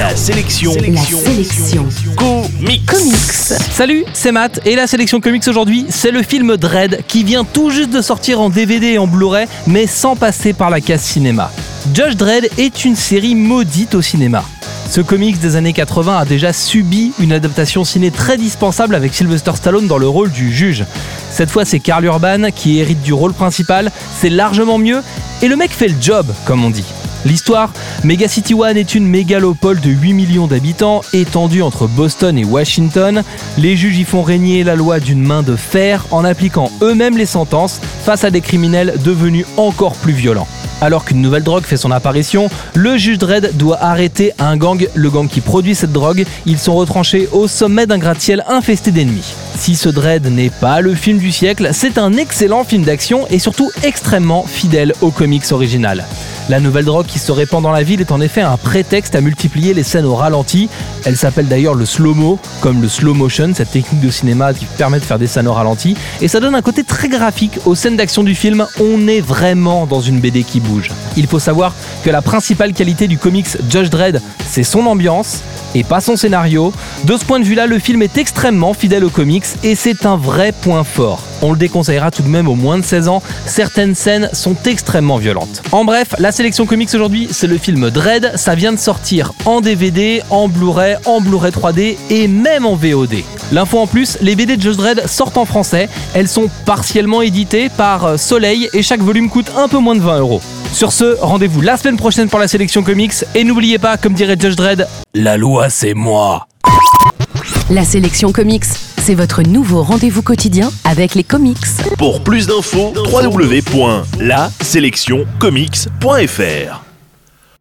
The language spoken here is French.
La sélection. La sélection. Comics. Comics. Salut, c'est Matt et la sélection comics aujourd'hui, c'est le film Dread qui vient tout juste de sortir en DVD et en Blu-ray, mais sans passer par la case cinéma. Judge Dredd est une série maudite au cinéma. Ce comics des années 80 a déjà subi une adaptation ciné très dispensable avec Sylvester Stallone dans le rôle du juge. Cette fois, c'est Karl Urban qui hérite du rôle principal, c'est largement mieux, et le mec fait le job, comme on dit. L'histoire Mega City One est une mégalopole de 8 millions d'habitants étendue entre Boston et Washington. Les juges y font régner la loi d'une main de fer en appliquant eux-mêmes les sentences face à des criminels devenus encore plus violents. Alors qu'une nouvelle drogue fait son apparition, le juge Dredd doit arrêter un gang, le gang qui produit cette drogue. Ils sont retranchés au sommet d'un gratte-ciel infesté d'ennemis. Si ce Dredd n'est pas le film du siècle, c'est un excellent film d'action et surtout extrêmement fidèle au comics original. La nouvelle drogue qui se répand dans la ville est en effet un prétexte à multiplier les scènes au ralenti. Elle s'appelle d'ailleurs le slow-mo, comme le slow motion, cette technique de cinéma qui permet de faire des scènes au ralenti. Et ça donne un côté très graphique aux scènes d'action du film. On est vraiment dans une BD qui bouge. Il faut savoir que la principale qualité du comics Judge Dredd, c'est son ambiance et pas son scénario. De ce point de vue-là, le film est extrêmement fidèle aux comics et c'est un vrai point fort. On le déconseillera tout de même aux moins de 16 ans, certaines scènes sont extrêmement violentes. En bref, la sélection comics aujourd'hui, c'est le film Dread, ça vient de sortir en DVD, en Blu-ray, en Blu-ray 3D et même en VOD. L'info en plus, les BD de Just Dread sortent en français, elles sont partiellement éditées par Soleil et chaque volume coûte un peu moins de 20 euros. Sur ce, rendez-vous la semaine prochaine pour la sélection comics et n'oubliez pas, comme dirait Judge Dredd, la loi c'est moi. La sélection comics, c'est votre nouveau rendez-vous quotidien avec les comics. Pour plus d'infos, www.laselectioncomics.fr